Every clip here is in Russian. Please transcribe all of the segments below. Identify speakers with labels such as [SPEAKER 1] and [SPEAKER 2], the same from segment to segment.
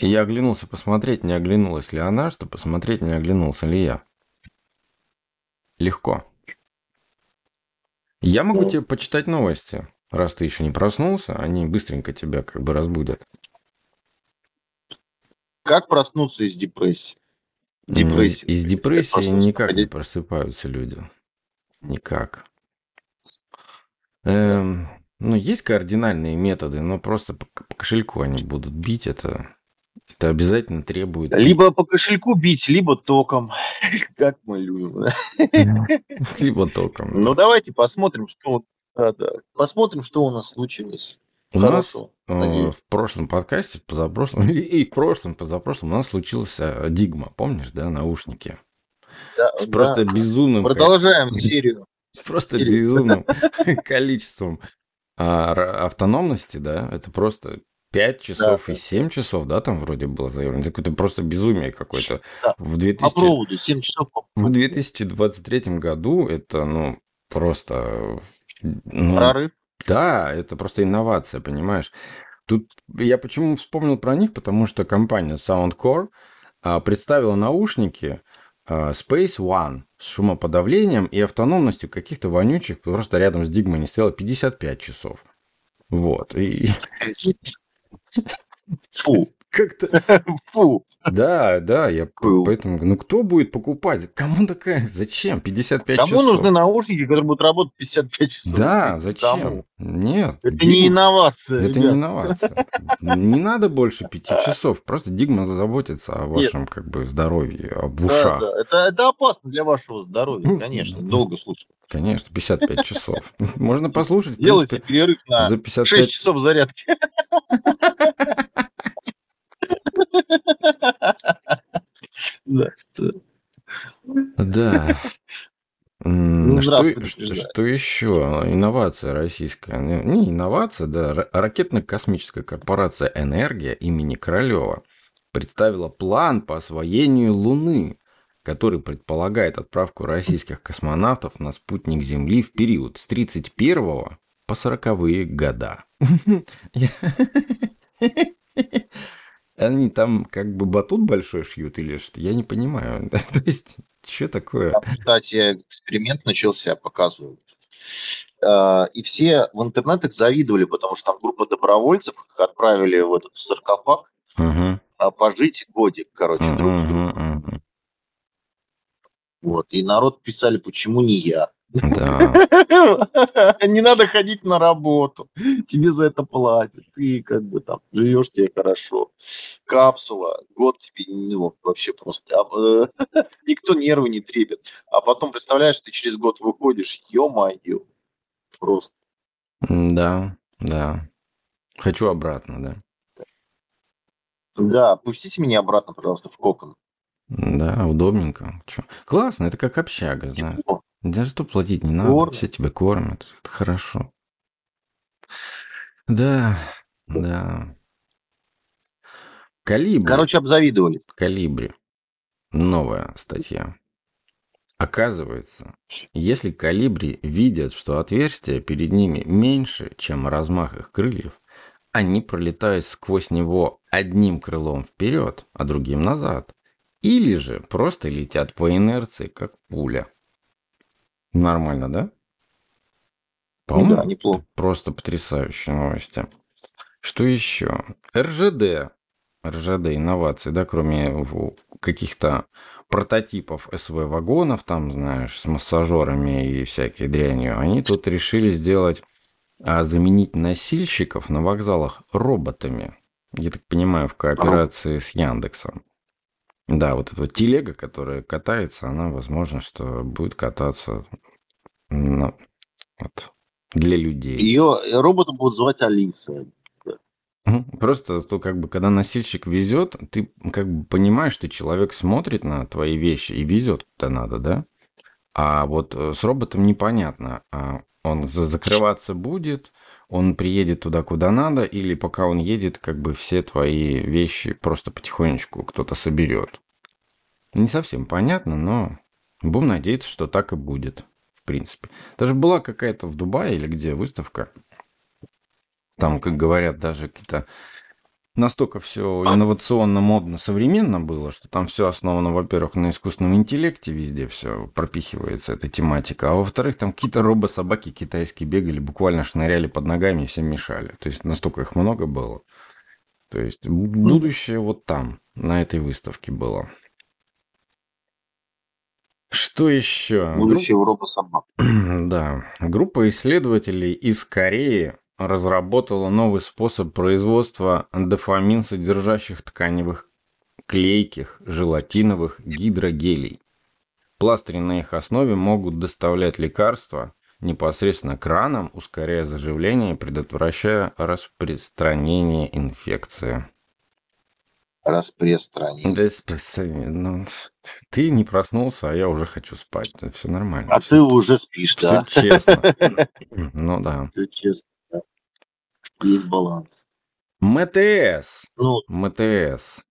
[SPEAKER 1] И я оглянулся посмотреть, не оглянулась ли она, что посмотреть, не оглянулся ли я. Легко. Я могу тебе почитать новости, раз ты еще не проснулся, они быстренько тебя как бы разбудят.
[SPEAKER 2] Как проснуться из депрессии?
[SPEAKER 1] Депрессии. Из, из депрессии никак не просыпаются люди. Никак. Эм, ну, есть кардинальные методы, но просто по, по кошельку они будут бить. Это, это обязательно требует...
[SPEAKER 2] Либо по кошельку бить, либо током. Как мы любим.
[SPEAKER 1] Либо током.
[SPEAKER 2] Ну, давайте посмотрим, что... да. Посмотрим, что у нас случилось.
[SPEAKER 1] У нас
[SPEAKER 2] Хорошо,
[SPEAKER 1] э,
[SPEAKER 2] надеюсь.
[SPEAKER 1] в прошлом подкасте, позапрошлом, и- в прошлом, позапрошлом у нас случился Дигма, помнишь, да, наушники?
[SPEAKER 2] Да,
[SPEAKER 1] С
[SPEAKER 2] да.
[SPEAKER 1] просто безумным...
[SPEAKER 2] Продолжаем серию.
[SPEAKER 1] С просто
[SPEAKER 2] Или-
[SPEAKER 1] безумным количеством а, автономности, да, это просто 5 часов
[SPEAKER 2] Да,
[SPEAKER 1] и 7 часов, да, там вроде было заявлено. Это какое-то просто безумие какое-то.
[SPEAKER 2] Да.
[SPEAKER 1] В,
[SPEAKER 2] По
[SPEAKER 1] 2000
[SPEAKER 2] проводу 7 часов.
[SPEAKER 1] в 2023 году это, ну, просто... ну,
[SPEAKER 2] Прорыв.
[SPEAKER 1] да, это просто инновация, понимаешь? Тут я почему вспомнил про них, потому что компания Soundcore а, представила наушники а, Space One с шумоподавлением и автономностью каких-то вонючих, просто рядом с Дигмой не стояло 55 часов. Вот. И
[SPEAKER 2] Фу.
[SPEAKER 1] как-то...
[SPEAKER 2] Фу.
[SPEAKER 1] Да, да, я
[SPEAKER 2] Фу.
[SPEAKER 1] поэтому... Ну, кто будет покупать? Кому такая? Зачем? 55
[SPEAKER 2] Кому
[SPEAKER 1] часов?
[SPEAKER 2] нужны наушники, которые будут работать 55 часов?
[SPEAKER 1] Да, зачем?
[SPEAKER 2] Кому?
[SPEAKER 1] Нет.
[SPEAKER 2] Это
[SPEAKER 1] Дигма-
[SPEAKER 2] не инновация.
[SPEAKER 1] Это не
[SPEAKER 2] ребят.
[SPEAKER 1] инновация. Не надо больше пяти часов. Просто Дигма заботится о вашем как бы здоровье, об
[SPEAKER 2] Да,
[SPEAKER 1] ушах.
[SPEAKER 2] да. Это, это опасно для вашего здоровья, конечно. Долго слушать.
[SPEAKER 1] Конечно, 55 часов. Можно послушать,
[SPEAKER 2] Делайте перерыв на
[SPEAKER 1] за
[SPEAKER 2] 6
[SPEAKER 1] 55...
[SPEAKER 2] часов зарядки. Да. Ну,
[SPEAKER 1] Что, еще? Инновация российская. Не инновация, да. Ра- Ракетно-космическая корпорация «Энергия» имени Королева представила план по освоению Луны, который предполагает отправку российских космонавтов на спутник Земли в период с 31 по 40 года. Они там как бы батут большой шьют или что? Я не понимаю. То есть, что такое?
[SPEAKER 2] Там, кстати, эксперимент начался, показывают. А, И все в интернетах завидовали, потому что там группа добровольцев отправили в этот саркофаг а, пожить годик, короче, друг
[SPEAKER 1] мгм.
[SPEAKER 2] Вот. И народ писали, почему не я.
[SPEAKER 1] Да.
[SPEAKER 2] Не надо ходить на работу. Тебе за это платят. Ты как бы там живешь тебе хорошо. Капсула. Год тебе ну, вообще просто. а, Никто нервы не трепет. А потом, представляешь, ты через год выходишь, ё-моё. Просто.
[SPEAKER 1] Да, да. Хочу обратно, да.
[SPEAKER 2] Да, пустите меня обратно, пожалуйста, в кокон.
[SPEAKER 1] Да, удобненько. Чё? Классно, это как общага, знаешь. Даже что платить не надо,
[SPEAKER 2] Кормят.
[SPEAKER 1] все тебя кормят. Это хорошо. Да, да. Калибри.
[SPEAKER 2] Короче, обзавидовали.
[SPEAKER 1] Калибри. Новая статья. Оказывается, если калибри видят, что отверстие перед ними меньше, чем размах их крыльев, они пролетают сквозь него одним крылом вперед, а другим назад. Или же просто летят по инерции, как пуля. Нормально, да?
[SPEAKER 2] Ну
[SPEAKER 1] По-моему,
[SPEAKER 2] да, неплохо.
[SPEAKER 1] Просто потрясающие новости. Что еще? РЖД. РЖД инновации, да, кроме каких-то прототипов СВ-вагонов, там, знаешь, с массажерами и всякой дрянью, они тут решили сделать, а, заменить носильщиков на вокзалах роботами. Я так понимаю, в кооперации с Яндексом. Да, вот эта вот телега, которая катается, она, возможно, что будет кататься на- вот, для людей.
[SPEAKER 2] Ее робота будут звать Алиса.
[SPEAKER 1] Просто то, как бы, когда носильщик везет, ты как бы понимаешь, что человек смотрит на твои вещи и везет куда надо, да? А вот э, с роботом непонятно. А Он за- закрываться будет, он приедет туда, куда надо, или пока он едет, как бы все твои вещи просто потихонечку кто-то соберет. Не совсем понятно, но будем надеяться, что так и будет, в принципе. Даже была какая-то в Дубае или где выставка. Там, как говорят, даже какие-то настолько все инновационно, модно, современно было, что там все основано, во-первых, на искусственном интеллекте, везде все пропихивается, эта тематика, а во-вторых, там какие-то робо-собаки китайские бегали, буквально шныряли под ногами и всем мешали. То есть настолько их много было. То есть бу- будущее вот там, на этой выставке было. Что еще?
[SPEAKER 2] Будущее в робособак.
[SPEAKER 1] Да, группа исследователей из Кореи разработала новый способ производства дофамин содержащих тканевых клейких желатиновых гидрогелей. Пластыри на их основе могут доставлять лекарства непосредственно к ранам, ускоряя заживление и предотвращая распространение инфекции.
[SPEAKER 2] Распространение.
[SPEAKER 1] Распространение. Ну, ты не проснулся, а я уже хочу спать. Все нормально.
[SPEAKER 2] А ты уже спишь,
[SPEAKER 1] Все
[SPEAKER 2] да?
[SPEAKER 1] честно. Ну да.
[SPEAKER 2] Все честно. Есть баланс.
[SPEAKER 1] МТС.
[SPEAKER 2] Ну,
[SPEAKER 1] МТС.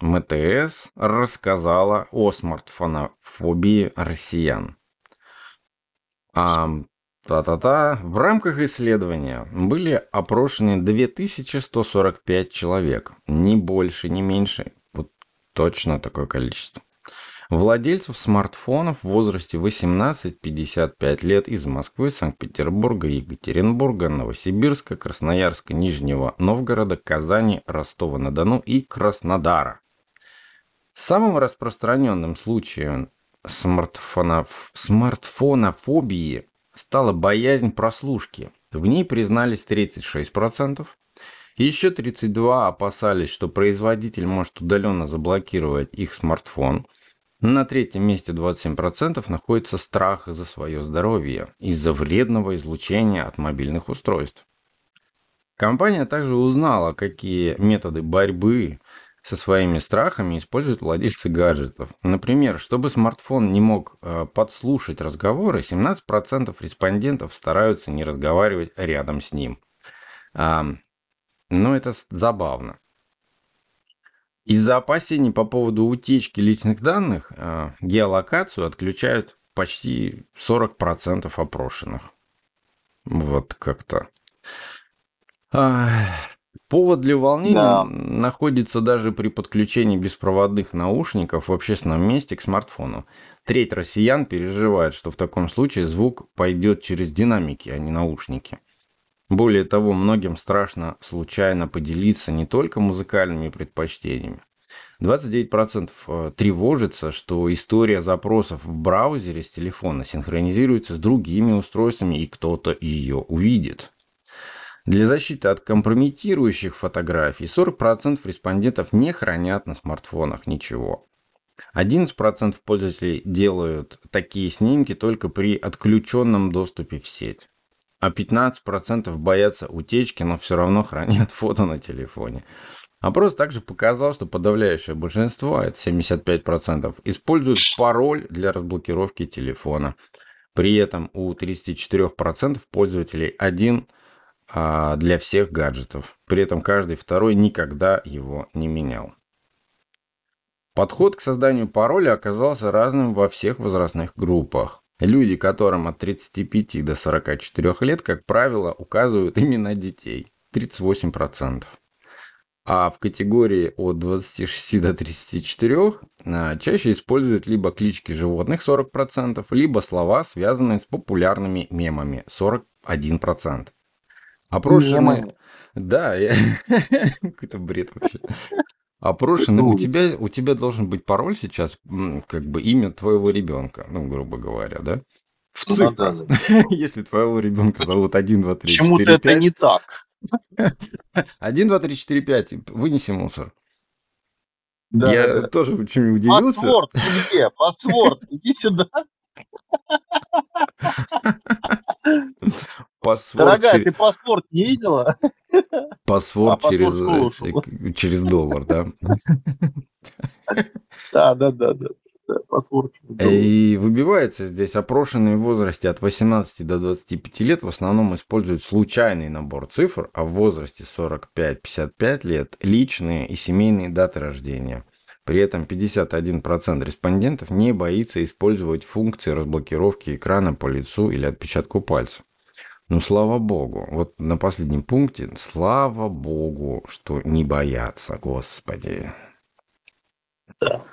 [SPEAKER 1] МТС рассказала о смартфонофобии россиян. А, та-та-та. В рамках исследования были опрошены 2145 человек. Ни больше, ни меньше. Вот точно такое количество. Владельцев смартфонов в возрасте 18-55 лет из Москвы, Санкт-Петербурга, Екатеринбурга, Новосибирска, Красноярска, Нижнего Новгорода, Казани, Ростова-на-Дону и Краснодара. Самым распространенным случаем смартфоноф- смартфонофобии стала боязнь прослушки. В ней признались 36%. Еще 32 опасались, что производитель может удаленно заблокировать их смартфон. На третьем месте 27% находится страх за свое здоровье из-за вредного излучения от мобильных устройств. Компания также узнала, какие методы борьбы со своими страхами используют владельцы гаджетов. Например, чтобы смартфон не мог э, подслушать разговоры, 17% респондентов стараются не разговаривать рядом с ним. А, ну, это забавно. Из-за опасений по поводу утечки личных данных э, геолокацию отключают почти 40% опрошенных. Вот как-то. Ах, Повод для волнения
[SPEAKER 2] Да.
[SPEAKER 1] находится даже при подключении беспроводных наушников в общественном месте к смартфону. Треть россиян переживает, что в таком случае звук пойдет через динамики, а не наушники. Более того, многим страшно случайно поделиться не только музыкальными предпочтениями. 29% э, тревожится, что история запросов в браузере с телефона синхронизируется с другими устройствами и кто-то ее увидит. Для защиты от компрометирующих фотографий 40% респондентов не хранят на смартфонах ничего. 11% пользователей делают такие снимки только при отключенном доступе в сеть. А 15% боятся утечки, но все равно хранят фото на телефоне. Опрос также показал, что подавляющее большинство, это 75%, используют пароль для разблокировки телефона. При этом у 34% пользователей один а, для всех гаджетов. При этом каждый второй никогда его не менял. Подход к созданию пароля оказался разным во всех возрастных группах. Люди, которым от 35 до 44 лет, как правило, указывают имена детей – 38%. А в категории от 26 до 34 а, чаще используют либо клички животных 40%, либо слова, связанные с популярными мемами 41%. Опрошенные...
[SPEAKER 2] Мемами.
[SPEAKER 1] Да, я... какой-то бред вообще. Опрошенный, у тебя, у тебя должен быть пароль сейчас, как бы имя твоего ребенка, ну, грубо говоря, да? В
[SPEAKER 2] Ну,
[SPEAKER 1] цифрах.
[SPEAKER 2] да, да.
[SPEAKER 1] Если твоего ребенка зовут 1, 2, 3,
[SPEAKER 2] Почему-то
[SPEAKER 1] 4,
[SPEAKER 2] это не
[SPEAKER 1] 5.
[SPEAKER 2] так.
[SPEAKER 1] 1, 2, 3, 4, 5. Вынеси мусор.
[SPEAKER 2] Да,
[SPEAKER 1] Я
[SPEAKER 2] да, да.
[SPEAKER 1] тоже очень удивился.
[SPEAKER 2] Паспорт, где? Паспорт, иди сюда.
[SPEAKER 1] Паспорт,
[SPEAKER 2] Дорогая,
[SPEAKER 1] чер-
[SPEAKER 2] ты паспорт не видела?
[SPEAKER 1] паспорт
[SPEAKER 2] А,
[SPEAKER 1] через,
[SPEAKER 2] паспорт
[SPEAKER 1] э,
[SPEAKER 2] слушал.
[SPEAKER 1] э, через доллар, да?
[SPEAKER 2] Да, да, да, да. паспорт.
[SPEAKER 1] И выбивается здесь опрошенные в возрасте от 18 до 25 лет в основном используют случайный набор цифр, а в возрасте 45-55 лет личные и семейные даты рождения. При этом 51% респондентов не боится использовать функции разблокировки экрана по лицу или отпечатку пальцев. Ну, слава богу. Вот на последнем пункте, слава богу, что не боятся, господи.
[SPEAKER 2] Да.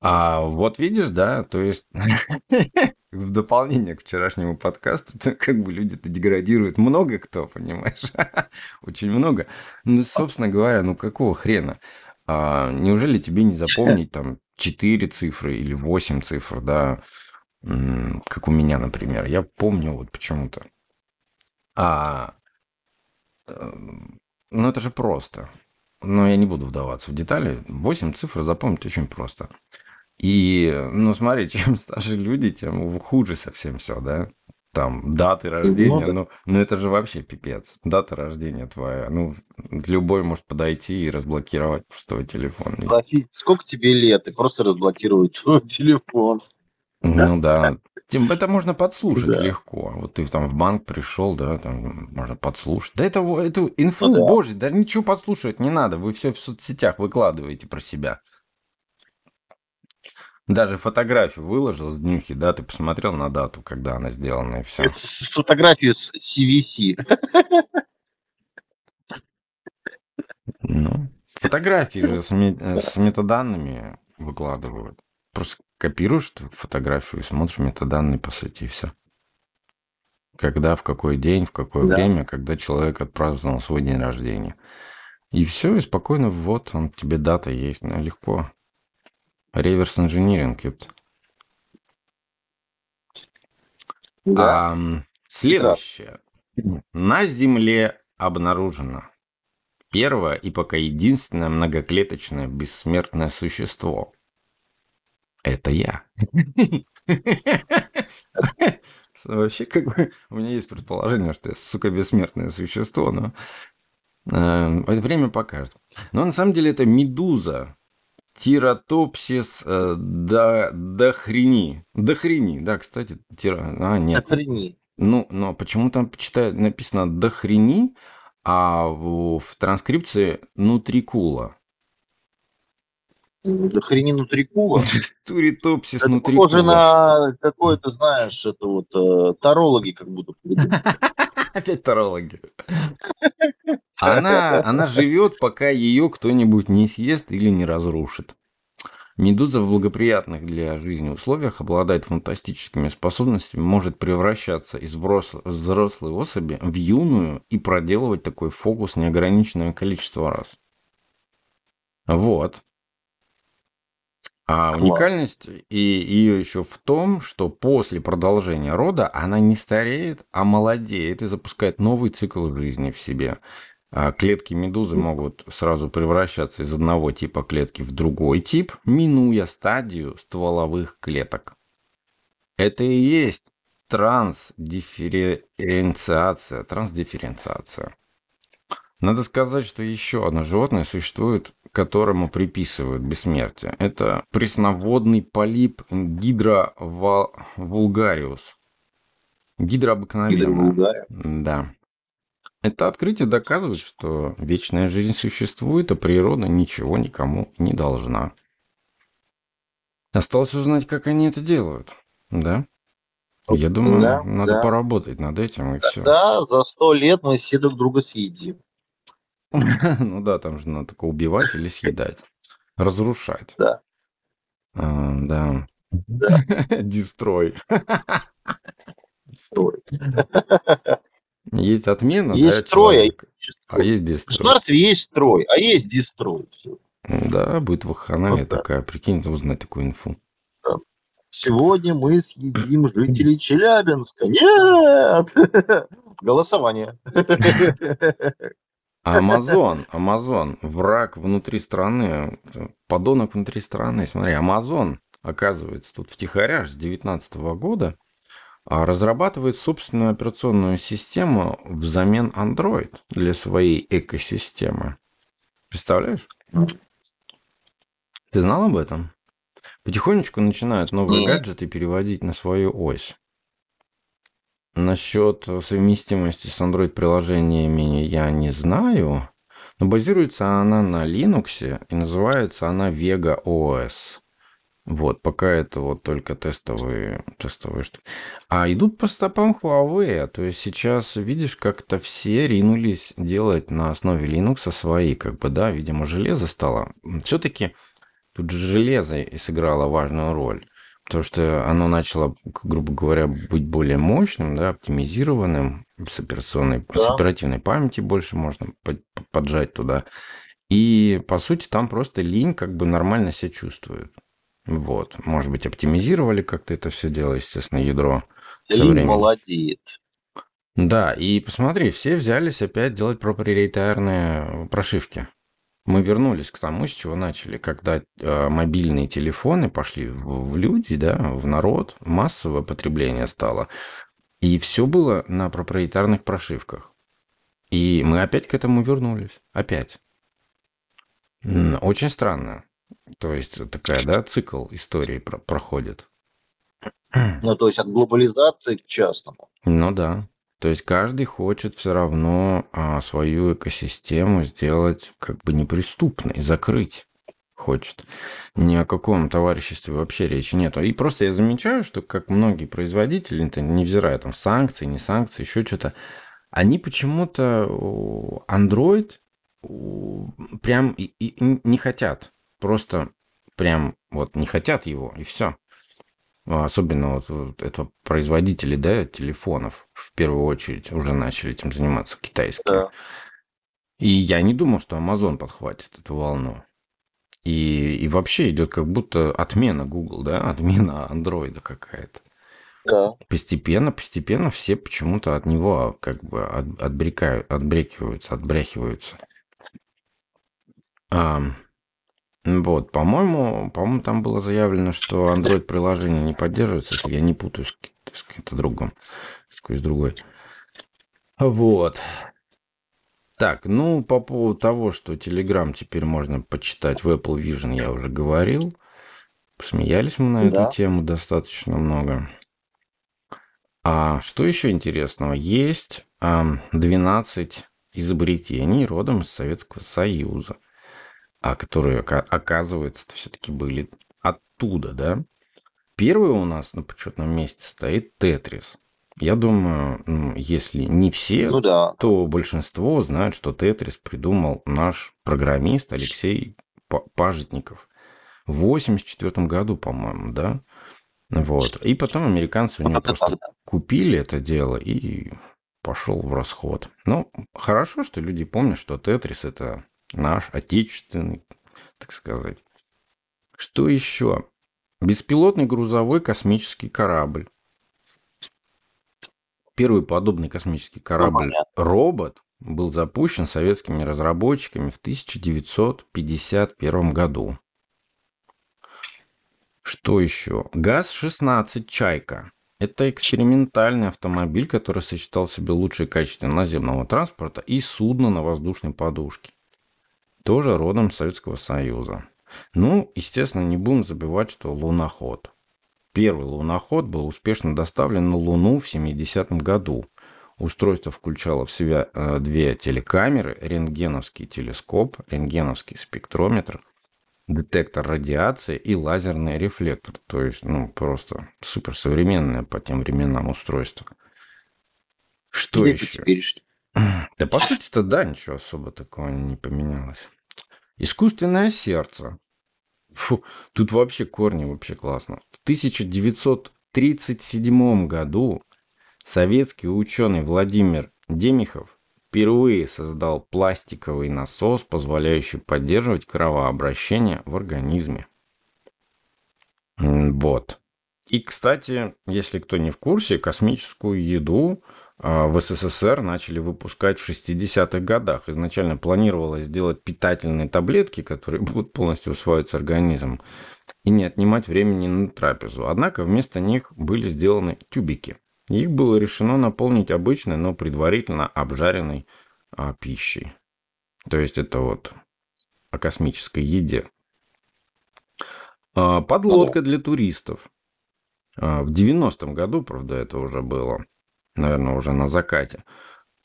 [SPEAKER 1] А вот видишь, да, то есть в дополнение к вчерашнему подкасту, как бы люди-то деградируют много кто, понимаешь? Очень много. Ну, собственно говоря, ну какого хрена? А, неужели тебе не запомнить там 4 цифры или 8 цифр, да, как у меня, например. Я помню вот почему-то. А, э, ну это же просто. Но я не буду вдаваться в детали. 8 цифр запомнить очень просто. И, ну, смотри, чем старше люди, тем хуже совсем все, да? Там даты рождения, ну, ну это же вообще пипец. Дата рождения твоя. Ну, любой может подойти и разблокировать просто твой телефон.
[SPEAKER 2] Спросить, сколько тебе лет, и просто разблокировать твой телефон.
[SPEAKER 1] Ну да. Тем это можно подслушать
[SPEAKER 2] Да.
[SPEAKER 1] легко. Вот ты там в банк пришел, да, там можно подслушать. Да это, эту инфу,
[SPEAKER 2] Ну да.
[SPEAKER 1] боже, да ничего подслушивать не надо. Вы все в соцсетях выкладываете про себя. Даже фотографию выложил с днюхи, да, ты посмотрел на дату, когда она сделана, и все.
[SPEAKER 2] С фотографию с CVC.
[SPEAKER 1] Ну, фотографии же с, э, с метаданными выкладывают. Просто копируешь фотографию и смотришь метаданные, по сути, и все. Когда, в какой день, в какое
[SPEAKER 2] Да.
[SPEAKER 1] время, когда человек отпраздновал свой день рождения. И все, и спокойно, вот, он, тебе дата есть, ну, легко. Реверс инжиниринг, ёпт.
[SPEAKER 2] Да.
[SPEAKER 1] А, следующее. На Земле обнаружено первое и пока единственное многоклеточное бессмертное существо. Это я. Вообще, как бы, у меня есть предположение, что я, сука, бессмертное существо, но э, это время покажет. Но на самом деле это медуза. Тиратопсис э, до, дохрени. Дохрени, да, кстати, тира... А, нет.
[SPEAKER 2] Охренеть.
[SPEAKER 1] Ну, но почему там читаю, написано дохрени, а в, в транскрипции нутрикула.
[SPEAKER 2] Да хрени нутрикула.
[SPEAKER 1] Туритопсис
[SPEAKER 2] Это
[SPEAKER 1] нутрикула.
[SPEAKER 2] похоже на какое-то, знаешь, это вот э, тарологи как будто.
[SPEAKER 1] Опять тарологи. Она, она живет, пока ее кто-нибудь не съест или не разрушит. Медуза в благоприятных для жизни условиях обладает фантастическими способностями, может превращаться из взрос- взрослой особи в юную и проделывать такой фокус неограниченное количество раз. Вот. А
[SPEAKER 2] Класс.
[SPEAKER 1] уникальность и ее еще в том, что после продолжения рода она не стареет, а молодеет и запускает новый цикл жизни в себе. А Клетки медузы могут сразу превращаться из одного типа клетки в другой тип, минуя стадию стволовых клеток. Это и есть трансдифференциация. Трансдифференциация. Надо сказать, что еще одно животное существует, которому приписывают бессмертие. Это пресноводный полип гидровулгариус. Гидра обыкновенная.
[SPEAKER 2] Гидровулгария.
[SPEAKER 1] Да. Это открытие доказывает, что вечная жизнь существует, а природа ничего никому не должна. Осталось узнать, как они это делают. Да? Я думаю,
[SPEAKER 2] Да,
[SPEAKER 1] надо
[SPEAKER 2] да.
[SPEAKER 1] поработать над этим, и все.
[SPEAKER 2] Да, за сто лет мы все друг друга съедим.
[SPEAKER 1] Ну да, там же надо только убивать или съедать. Разрушать.
[SPEAKER 2] Да.
[SPEAKER 1] А, да.
[SPEAKER 2] Да.
[SPEAKER 1] Дестрой. Есть отмена,
[SPEAKER 2] Есть
[SPEAKER 1] да,
[SPEAKER 2] строй, а
[SPEAKER 1] человека,
[SPEAKER 2] есть
[SPEAKER 1] а есть
[SPEAKER 2] В
[SPEAKER 1] дестрой.
[SPEAKER 2] государстве есть строй, а есть дестрой. Всё.
[SPEAKER 1] Да, будет вахханалия
[SPEAKER 2] Вот так.
[SPEAKER 1] такая. Прикинь, узнать такую инфу.
[SPEAKER 2] Сегодня мы съедим жителей Челябинска. Нет! Голосование.
[SPEAKER 1] Амазон, Амазон, враг внутри страны, подонок внутри страны. Смотри, Амазон, оказывается, тут втихаря с 2019 года а, разрабатывает собственную операционную систему взамен Android для своей экосистемы. Представляешь? Ты знал об этом? потихонечку начинают новые
[SPEAKER 2] Не.
[SPEAKER 1] гаджеты переводить на свою ось. Насчет совместимости с Android-приложениями я не знаю, но базируется она на Linux и называется она Vega OS. Вот, пока это вот только тестовые, тестовые штуки. А идут по стопам Huawei. То есть сейчас, видишь, как-то все ринулись делать на основе Linux свои, как бы, да, видимо, железо стало. Все-таки тут же железо и сыграло важную роль. Потому что оно начало, грубо говоря, быть более мощным, да, оптимизированным, с операционной, с
[SPEAKER 2] Да.
[SPEAKER 1] оперативной памяти больше можно под- поджать туда. И, по сути, там просто линь как бы нормально себя чувствует. Вот. Может быть, оптимизировали как-то это все дело, естественно, ядро. со временем.
[SPEAKER 2] молодеет.
[SPEAKER 1] Да, и посмотри, все взялись опять делать проприетарные прошивки. Мы вернулись к тому, с чего начали, когда э, мобильные телефоны пошли в, в люди, да, в народ, массовое потребление стало. И все было на проприетарных прошивках. И мы опять к этому вернулись. Опять. Очень странно. То есть такая, да, цикл истории про- проходит.
[SPEAKER 2] Ну, то есть от глобализации к частному.
[SPEAKER 1] Ну да. То есть каждый хочет все равно а, свою экосистему сделать как бы неприступной, закрыть хочет. Ни о каком товариществе вообще речи нету. И просто я замечаю, что как многие производители, невзирая там санкции, не санкции, еще что-то, они почему-то Android прям и- и не хотят. Просто прям вот не хотят его, и все. А, Особенно вот, вот это производители, да, телефонов в первую очередь уже начали этим заниматься китайские.
[SPEAKER 2] Да.
[SPEAKER 1] И я не думал, что Amazon подхватит эту волну. И, и вообще идет как будто отмена Google, да, отмена андроида какая-то.
[SPEAKER 2] Да.
[SPEAKER 1] Постепенно, постепенно все почему-то от него как бы от- отбрекают, отбрекиваются, отбрехиваются. А, вот, по-моему, по-моему, там было заявлено, что Android-приложение не поддерживается, если я не путаю с, ки- с каким-то другом, с какой-то другой. Вот. Так, ну, по поводу того, что Telegram теперь можно почитать в Apple Vision, я уже говорил. Посмеялись мы на
[SPEAKER 2] Да.
[SPEAKER 1] эту тему достаточно много. А что еще интересного? Есть ам, 12 изобретений родом из Советского Союза, а которые, ока- оказывается, все-таки были оттуда, да? Первый у нас на почетном месте стоит Тетрис. Я думаю, ну, если не все,
[SPEAKER 2] Ну да.
[SPEAKER 1] то большинство знают, что Тетрис придумал наш программист Алексей Па- Пажитников. В 84 году, по-моему, да? Вот. И потом американцы у него просто купили это дело и пошел в расход. Ну, хорошо, что люди помнят, что Тетрис это наш отечественный, так сказать. Что еще? Беспилотный грузовой космический корабль. Первый подобный космический корабль
[SPEAKER 2] понятно.
[SPEAKER 1] «Робот» был запущен советскими разработчиками в 1951 году. Что еще? ГАЗ-16 «Чайка». Это экспериментальный автомобиль, который сочетал в себе лучшие качества наземного транспорта и судна на воздушной подушке. Тоже родом Советского Союза. Ну, естественно, не будем забывать, что луноход. Первый луноход был успешно доставлен на Луну в 70-м году. Устройство включало в себя э, две телекамеры, рентгеновский телескоп, рентгеновский спектрометр, детектор радиации и лазерный рефлектор. То есть, ну, просто суперсовременное по тем временам устройство. Что
[SPEAKER 2] Где
[SPEAKER 1] еще? Да, по сути-то, да, ничего особо такого не поменялось. Искусственное сердце. Фу, тут вообще корни вообще классно. В 1937 году советский ученый Владимир Демихов впервые создал пластиковый насос, позволяющий поддерживать кровообращение в организме. Вот. И, кстати, если кто не в курсе, космическую еду в СССР начали выпускать в 60-х годах. Изначально планировалось сделать питательные таблетки, которые будут полностью усваиваться организмом, и не отнимать времени на трапезу. Однако вместо них были сделаны тюбики. Их было решено наполнить обычной, но предварительно обжаренной а, пищей. То есть это вот о космической еде. А, Подлодка для туристов. А, В 90-м году, правда, это уже было, наверное, уже на закате.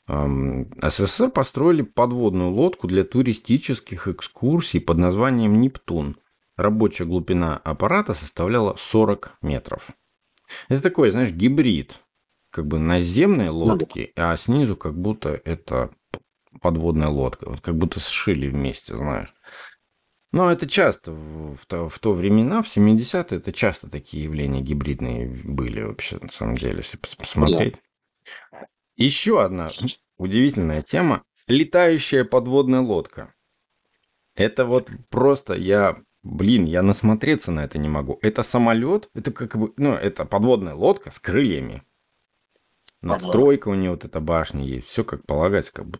[SPEAKER 1] СССР построили подводную лодку для туристических экскурсий под названием «Нептун». Рабочая глубина аппарата составляла 40 метров. Это такой, знаешь, гибрид. Как бы наземные лодки, а снизу как будто это подводная лодка. Вот как будто сшили вместе, знаешь. Но это часто в, то, в то времена, в 70-е, это часто такие явления гибридные были вообще, на самом деле, если пос- посмотреть. Еще одна удивительная тема. Летающая подводная лодка. Это вот просто я, блин, я насмотреться на это не могу. Это самолет, это как бы, ну, это подводная лодка с крыльями. Надстройка у нее вот эта башня есть, все как полагается, как бы.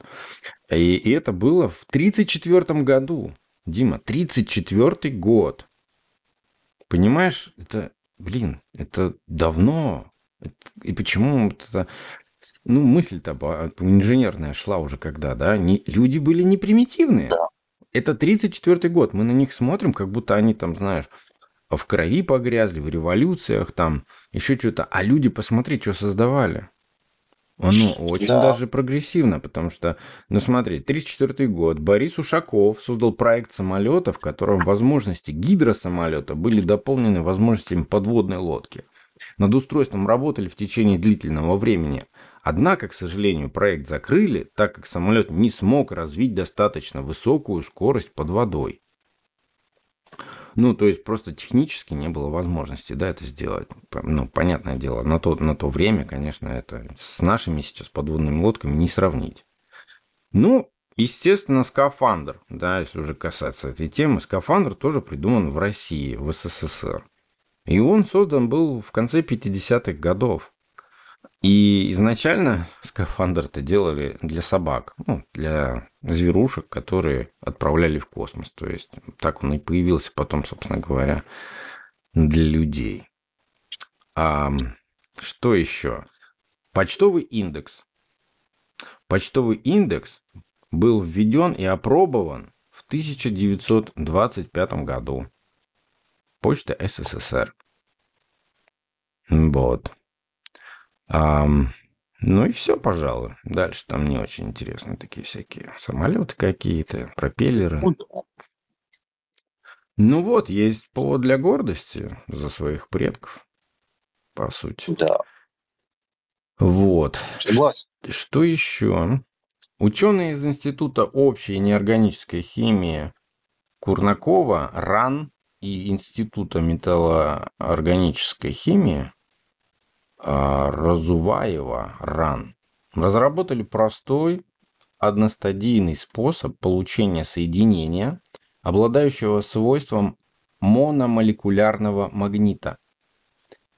[SPEAKER 1] И, и это было в 34 году. Дима, 34 год. Понимаешь, это, блин, это давно. И почему это... Ну, мысль-то инженерная шла уже когда, да? Не, люди были не примитивные. Это 34 год. Мы на них смотрим, как будто они там, знаешь, в крови погрязли, в революциях там, еще что-то. А люди, посмотри, что создавали. Оно очень
[SPEAKER 2] Да.
[SPEAKER 1] даже прогрессивно, потому что, ну смотри, 34 год, Борис Ушаков создал проект самолета, в котором возможности гидросамолета были дополнены возможностями подводной лодки. Над устройством работали в течение длительного времени. Однако, к сожалению, проект закрыли, так как самолет не смог развить достаточно высокую скорость под водой. Ну, то есть просто технически не было возможности, да, это сделать. Ну, понятное дело, на то, на то время, конечно, это с нашими сейчас подводными лодками не сравнить. Ну, естественно, скафандр, да, если уже касаться этой темы, скафандр тоже придуман в России, в СССР. И он создан был в конце 50-х годов. И изначально скафандр-то делали для собак, ну, для зверушек, которые отправляли в космос. То есть так он и появился потом, собственно говоря, для людей. А, что еще? Почтовый индекс. Почтовый индекс был введен и опробован в 1925 году. Почта СССР. Вот. Ам, ну и все, пожалуй. Дальше там не очень интересно такие всякие самолеты какие-то, пропеллеры.
[SPEAKER 2] Ну,
[SPEAKER 1] вот, есть повод для гордости за своих предков, по сути.
[SPEAKER 2] Да,
[SPEAKER 1] Вот.
[SPEAKER 2] согласен.
[SPEAKER 1] Что еще? Ученые из Института общей неорганической химии Курнакова, РАН и Института металлоорганической химии а, Разуваева, РАН, разработали простой одностадийный способ получения соединения, обладающего свойством мономолекулярного магнита.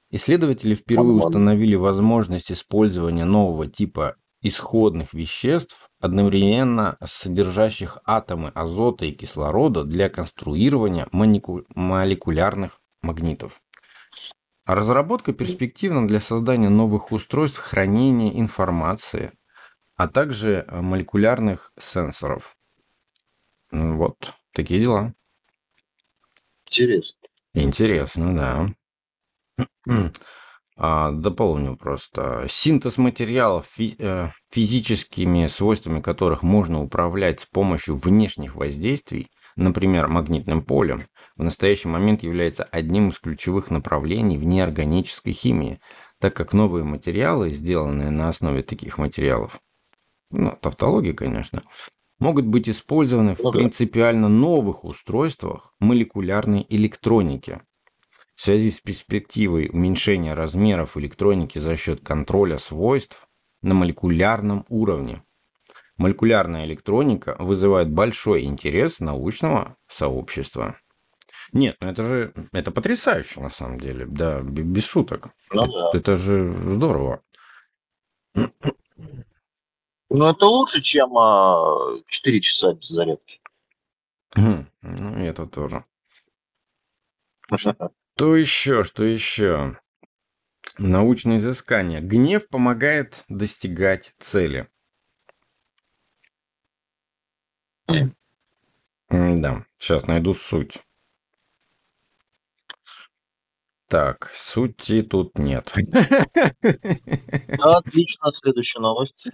[SPEAKER 1] Исследователи впервые установили возможность использования нового типа исходных веществ, одновременно содержащих атомы азота и кислорода для конструирования молекулярных магнитов. Разработка перспективна для создания новых устройств хранения информации, а также э, молекулярных сенсоров. Вот, такие дела.
[SPEAKER 2] Интересно.
[SPEAKER 1] Интересно, да. А, дополню просто. Синтез материалов, фи- э, физическими свойствами которых можно управлять с помощью внешних воздействий, например, магнитным полем, в настоящий момент является одним из ключевых направлений в неорганической химии, так как новые материалы, сделанные на основе таких материалов, ну, тавтология, конечно, могут быть использованы в принципиально новых устройствах молекулярной электроники. В связи с перспективой уменьшения размеров электроники за счет контроля свойств на молекулярном уровне. Молекулярная электроника вызывает большой интерес научного сообщества. Нет, ну это же это потрясающе на самом деле, да, без шуток.
[SPEAKER 2] Ну
[SPEAKER 1] это,
[SPEAKER 2] да.
[SPEAKER 1] это же здорово.
[SPEAKER 2] Ну, это лучше, чем а, 4 часа без зарядки.
[SPEAKER 1] Хм, Ну, это тоже. Что еще, что еще? Научные изыскания. Гнев помогает достигать цели. Да, сейчас найду суть. Так, сути тут нет.
[SPEAKER 2] Отлично, следующая новость.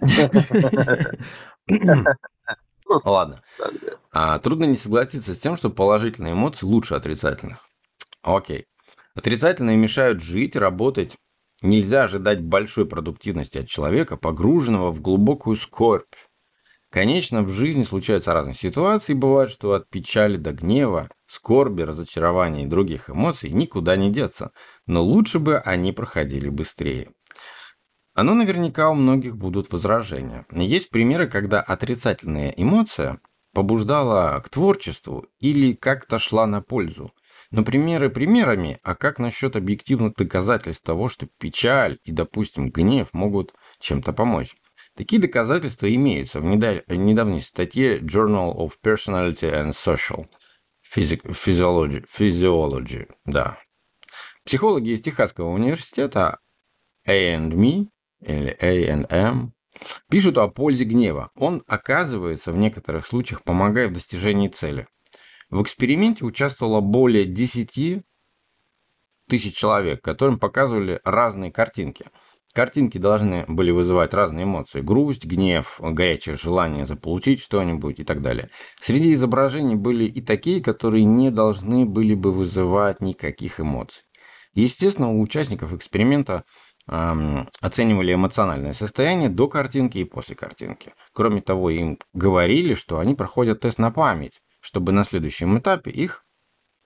[SPEAKER 1] Ладно. А, трудно не согласиться с тем, что положительные эмоции лучше отрицательных. Окей. Отрицательные мешают жить, работать. Нельзя ожидать большой продуктивности от человека, погруженного в глубокую скорбь. Конечно, в жизни случаются разные ситуации, бывает, что от печали до гнева, скорби, разочарования и других эмоций никуда не деться, но лучше бы они проходили быстрее. Оно наверняка у многих будут возражения. Есть примеры, когда отрицательная эмоция побуждала к творчеству или как-то шла на пользу. Но примеры примерами, а как насчет объективных доказательств того, что печаль и, допустим, гнев могут чем-то помочь? Такие доказательства имеются в неда- недавней статье Journal of Personality and Social Physi- Physiology, Physiology, да. Психологи из Техасского университета A&Me или A&M пишут о пользе гнева. Он, оказывается, в некоторых случаях помогает в достижении цели. В эксперименте участвовало более 10 тысяч человек, которым показывали разные картинки. Картинки должны были вызывать разные эмоции. Грусть, гнев, горячее желание заполучить что-нибудь и так далее. Среди изображений были и такие, которые не должны были бы вызывать никаких эмоций. Естественно, у участников эксперимента эм, оценивали эмоциональное состояние до картинки и после картинки. Кроме того, им говорили, что они проходят тест на память, чтобы на следующем этапе их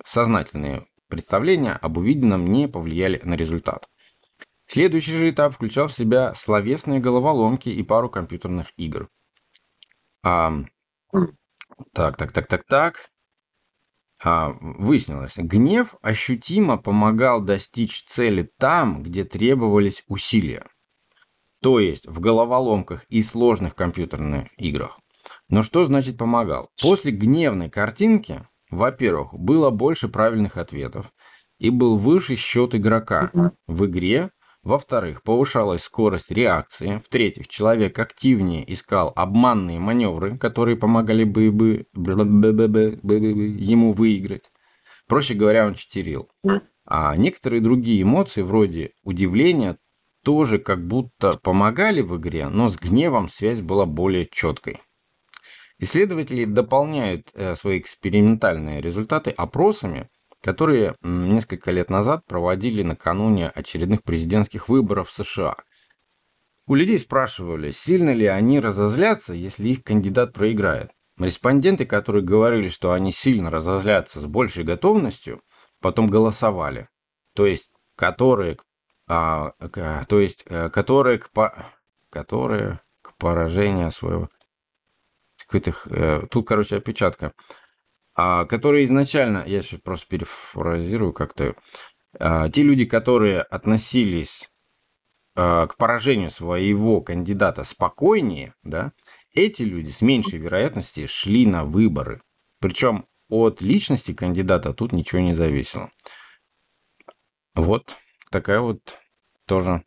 [SPEAKER 1] сознательные представления об увиденном не повлияли на результат. Следующий же этап включал в себя словесные головоломки и пару компьютерных игр. А, так, так, так, так, так. А, выяснилось, гнев ощутимо помогал достичь цели там, где требовались усилия. То есть в головоломках и сложных компьютерных играх. Но что значит помогал? После гневной картинки, во-первых, было больше правильных ответов и был выше счет игрока в игре. Во-вторых, повышалась скорость реакции. В-третьих, человек активнее искал обманные маневры, которые помогали бы, бы, ему выиграть. Проще говоря, он читерил. А некоторые другие эмоции, вроде удивления, тоже как будто помогали в игре, но с гневом связь была более четкой. Исследователи дополняют э, свои экспериментальные результаты опросами, которые несколько лет назад проводили накануне очередных президентских выборов в США. У людей спрашивали, сильно ли они разозлятся, если их кандидат проиграет. Респонденты, которые говорили, что они сильно разозлятся с большей готовностью, потом голосовали. То есть, которые, а, к- то есть, э, которые к, по- которые к поражению своего э, тут, короче, опечатка, которые изначально, я сейчас просто перефразирую как-то, а, те люди, которые относились а, к поражению своего кандидата спокойнее, да, эти люди с меньшей вероятностью шли на выборы. Причем от личности кандидата тут ничего не зависело. Вот такая вот тоже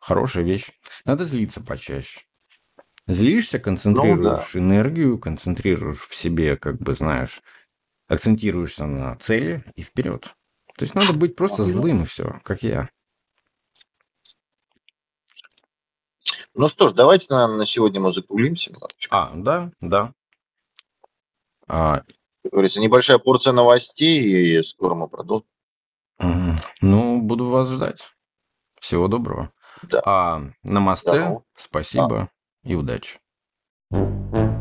[SPEAKER 1] хорошая вещь. Надо злиться почаще. Злишься, концентрируешь энергию, концентрируешь в себе, как бы, знаешь, акцентируешься на цели и вперед. То есть надо быть просто злым и все, как я.
[SPEAKER 2] Ну что ж, давайте, наверное, на сегодня мы закруглимся.
[SPEAKER 1] А, да, да. А,
[SPEAKER 2] Как говорится, небольшая порция новостей, и скоро мы продолжим.
[SPEAKER 1] ну, буду вас ждать. Всего доброго.
[SPEAKER 2] Да.
[SPEAKER 1] А, намасте,
[SPEAKER 2] Здорово.
[SPEAKER 1] спасибо и удачи.
[SPEAKER 2] Мгм.